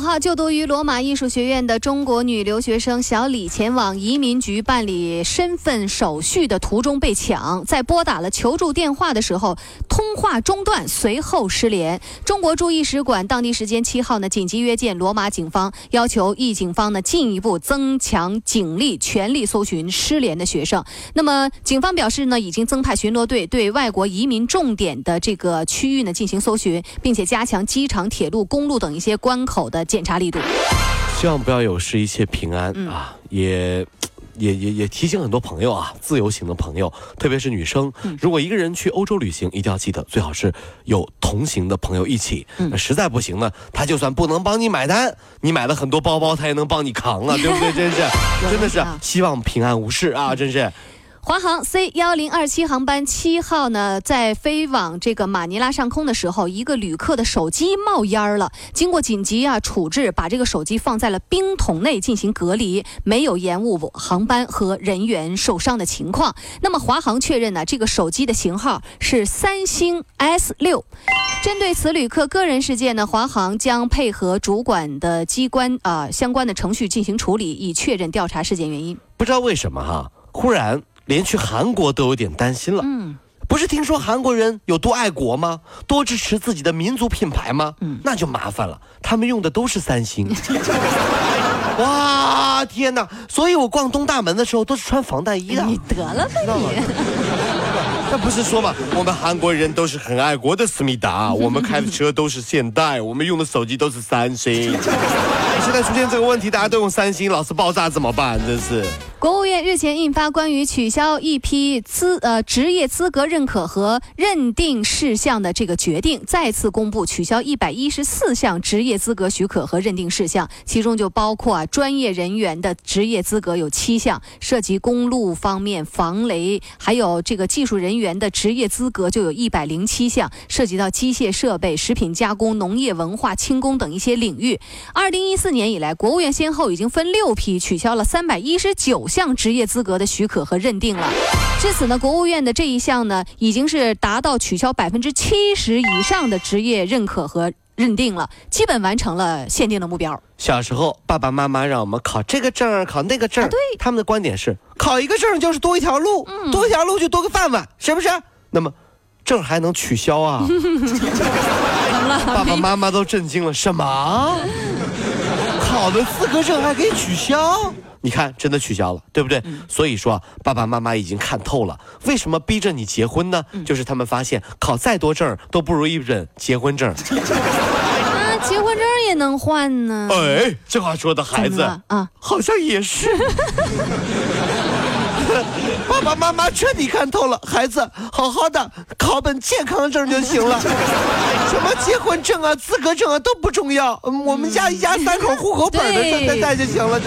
号，就读于罗马艺术学院的中国女留学生小李前往移民局办理身份手续的途中被抢，在拨打了求助电话的时候，通话中断，随后失联。中国驻意使馆当地时间七号呢，紧急约见罗马警方，要求意警方呢进一步增强警力，全力搜寻失联的学生。那么，警方表示呢，已经增派巡逻队对外国移民重点的这个区域呢进行搜寻，并且加强机场、铁路、公路等一些关口的检查力度。希望不要有事，一切平安、啊！也。也也也提醒很多朋友啊，自由行的朋友，特别是女生，如果一个人去欧洲旅行，一定要记得最好是有同行的朋友一起。那实在不行呢，他就算不能帮你买单，你买了很多包包，他也能帮你扛啊，对不对？真是，真的是希望平安无事啊！真是。华航 C 幺零二七航班七号呢，在飞往这个马尼拉上空的时候，一个旅客的手机冒烟了。经过紧急啊处置，把这个手机放在了冰桶内进行隔离，没有延误航班和人员受伤的情况。那么华航确认呢，这个手机的型号是三星 S 六。针对此旅客个人事件呢，华航将配合主管的机关啊相关的程序进行处理，以确认调查事件原因。不知道为什么哈，忽然。连去韩国都有点担心了。嗯，不是听说韩国人有多爱国吗？多支持自己的民族品牌吗？嗯，那就麻烦了。他们用的都是三星。哇，天哪！所以我逛东大门的时候都是穿防弹衣的。你得了吧你！那不是说嘛，我们韩国人都是很爱国的思密达，我们开的车都是现代，我们用的手机都是三星。现在出现这个问题，大家都用三星，老是爆炸怎么办？真是。国务院日前印发关于取消一批资呃职业资格认可和认定事项的这个决定，再次公布取消一百一十四项职业资格许可和认定事项，其中就包括啊专业人员的职业资格有七项，涉及公路方面防雷，还有这个技术人员的职业资格就有一百零七项，涉及到机械设备、食品加工、农业、文化、轻工等一些领域。二零一四年以来，国务院先后已经分六批取消了三百一十九。项职业资格的许可和认定了，至此呢，国务院的这一项呢，已经是达到取消百分之七十以上的职业认可和认定了，基本完成了限定的目标。小时候，爸爸妈妈让我们考这个证考那个证对，他们的观点是，考一个证就是多一条路，多一条路就多个饭碗，是不是？那么，证还能取消啊？爸爸妈妈都震惊了，什么？考的资格证还可以取消？你看，真的取消了，对不对？所以说，爸爸妈妈已经看透了，为什么逼着你结婚呢？就是他们发现考再多证都不如一本结婚证。啊，结婚证也能换呢？哎，这话说的孩子啊，好像也是。爸爸妈妈彻底看透了，孩子好好的考本健康证就行了，什么结婚证啊、资格证啊都不重要，我们家一家三口户口本的证带带就行了，这。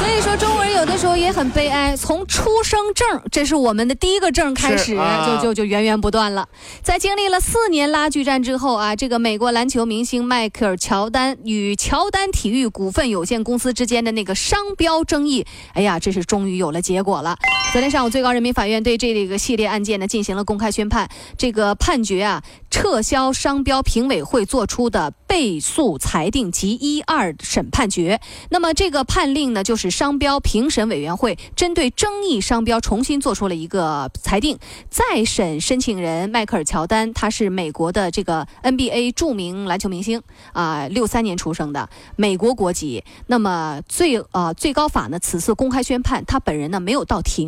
所以说，中国人有的时候也很悲哀。从出生证，这是我们的第一个证开始，就就就源源不断了。在经历了四年拉锯战之后啊，这个美国篮球明星迈克尔·乔丹与乔丹体育股份有限公司之间的那个商标争议，哎呀，这是终于有了结果了。昨天上午，最高人民法院对这个系列案件呢进行了公开宣判。这个判决啊，撤销商标评委会作出的被诉裁定及一二审判决。那么这个判令呢，就是。商标评审委员会针对争议商标重新做出了一个裁定，再审申请人迈克尔·乔丹，他是美国的这个 NBA 著名篮球明星啊，六三年出生的，美国国籍。那么最呃最高法呢，此次公开宣判，他本人呢没有到庭。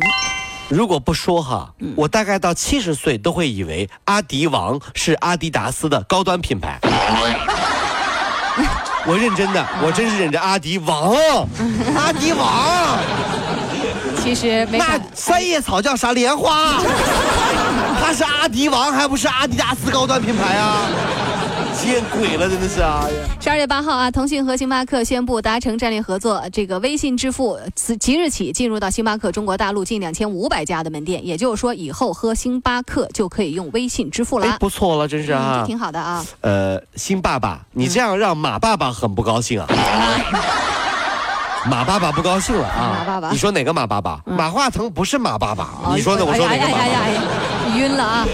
如果不说哈，我大概到七十岁都会以为阿迪王是阿迪达斯的高端品牌。我认真的，我真是忍着阿迪王，阿迪王。其实没那三叶草叫啥莲花？他是阿迪王，还不是阿迪达斯高端品牌啊？见鬼了，真的是啊！十二月八号啊，腾讯和星巴克宣布达成战略合作，这个微信支付自即日起进入到星巴克中国大陆近两千五百家的门店，也就是说，以后喝星巴克就可以用微信支付了。哎，不错了，真是啊，挺好的啊。呃，星爸爸，你这样让马爸爸很不高兴啊。马爸爸不高兴了啊！马爸爸，你说哪个马爸爸？马化腾不是马爸爸。你说的，我说哪个马爸爸？晕了啊！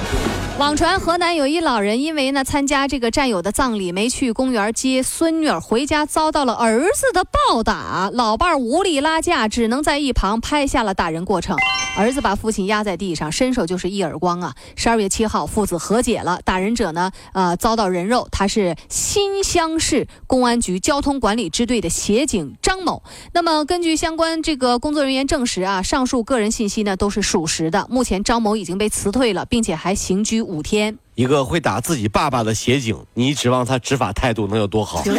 网传河南有一老人因为呢参加这个战友的葬礼，没去公园接孙女儿回家，遭到了儿子的暴打。老伴儿无力拉架，只能在一旁拍下了打人过程。儿子把父亲压在地上，伸手就是一耳光啊！十二月七号，父子和解了。打人者呢，呃，遭到人肉，他是新乡市公安局交通管理支队的协警张某。那么根据相关这个工作人员证实啊，上述个人信息呢都是属实的。目前张某已经被辞退了，并且还刑拘。五天，一个会打自己爸爸的协警，你指望他执法态度能有多好？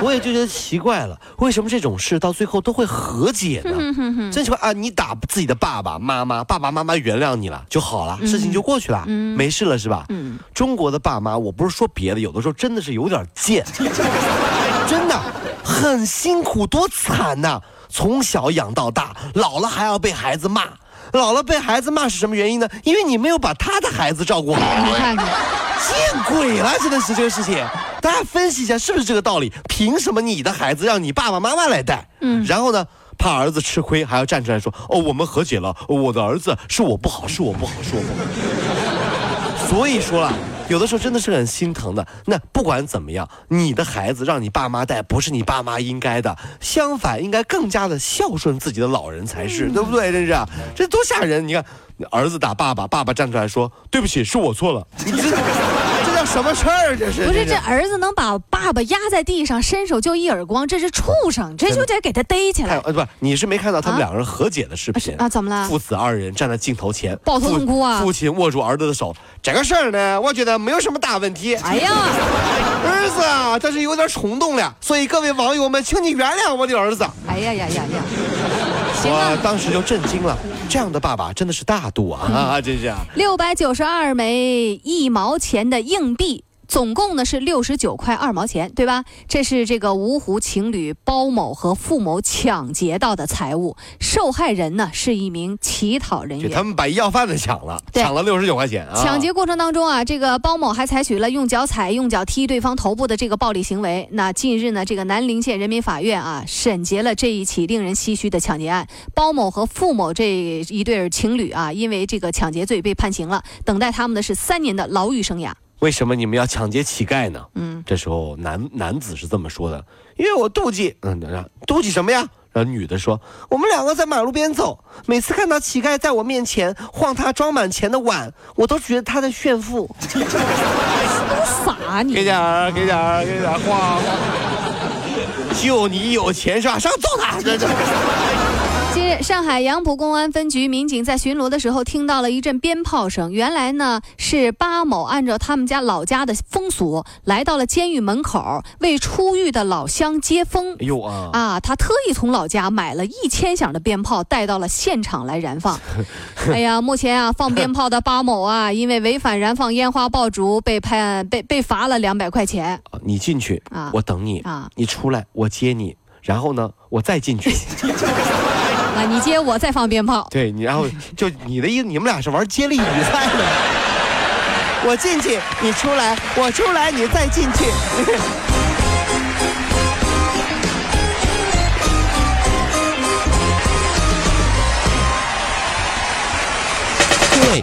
我也就觉得奇怪了，为什么这种事到最后都会和解呢？真奇怪啊！你打自己的爸爸妈妈，爸爸妈妈原谅你了就好了，事情就过去了，没事了是吧？中国的爸妈，我不是说别的，有的时候真的是有点贱，真的很辛苦，多惨呐！从小养到大，老了还要被孩子骂。老了被孩子骂是什么原因呢？因为你没有把他的孩子照顾好。你看看，见鬼了！真的是这个事情，大家分析一下是不是这个道理？凭什么你的孩子让你爸爸妈妈来带？嗯，然后呢，怕儿子吃亏，还要站出来说：“哦，我们和解了，我的儿子是我不好，是我不好，是我不好。”所以说了。有的时候真的是很心疼的。那不管怎么样，你的孩子让你爸妈带，不是你爸妈应该的。相反，应该更加的孝顺自己的老人才是，对不对？真是，这多吓人！你看，儿子打爸爸，爸爸站出来说：“对不起，是我错了。”你这。什么事儿？这是不是这儿子能把爸爸压在地上，伸手就一耳光？这是畜生，这就得给他逮起来。呃，不，你是没看到他们两个人和解的视频啊？怎么了？父子二人站在镜头前，抱头痛哭啊！父亲握住儿子的手，这个事儿呢，我觉得没有什么大问题。哎呀，儿子啊，这是有点冲动了，所以各位网友们，请你原谅我的儿子。哎呀呀呀呀！我当时就震惊了。这样的爸爸真的是大度啊！啊，真是六百九十二枚一毛钱的硬币。总共呢是六十九块二毛钱，对吧？这是这个芜湖情侣包某和付某抢劫到的财物，受害人呢是一名乞讨人员。他们把医药贩子抢了，抢了六十九块钱啊。抢劫过程当中啊，这个包某还采取了用脚踩、用脚踢对方头部的这个暴力行为。那近日呢，这个南陵县人民法院啊审结了这一起令人唏嘘的抢劫案。包某和付某这一对情侣啊，因为这个抢劫罪被判刑了，等待他们的是三年的牢狱生涯。为什么你们要抢劫乞丐呢？嗯，这时候男男子是这么说的：“因为我妒忌。”嗯，妒忌什么呀？然后女的说：“我们两个在马路边走，每次看到乞丐在我面前晃他装满钱的碗，我都觉得他在炫富。”傻你！给点儿，给点儿，给点儿晃。就你有钱是吧？上揍他！这这。近日，上海杨浦公安分局民警在巡逻的时候，听到了一阵鞭炮声。原来呢，是巴某按照他们家老家的风俗，来到了监狱门口，为出狱的老乡接风。哎呦啊！啊，他特意从老家买了一千响的鞭炮，带到了现场来燃放。哎呀，目前啊，放鞭炮的巴某啊，因为违反燃放烟花爆竹，被判被被罚了两百块钱。你进去啊，我等你啊，你出来我接你，然后呢，我再进去。你接我再放鞭炮，对你，然后就你的意思，你们俩是玩接力比赛的。我进去，你出来，我出来，你再进去。对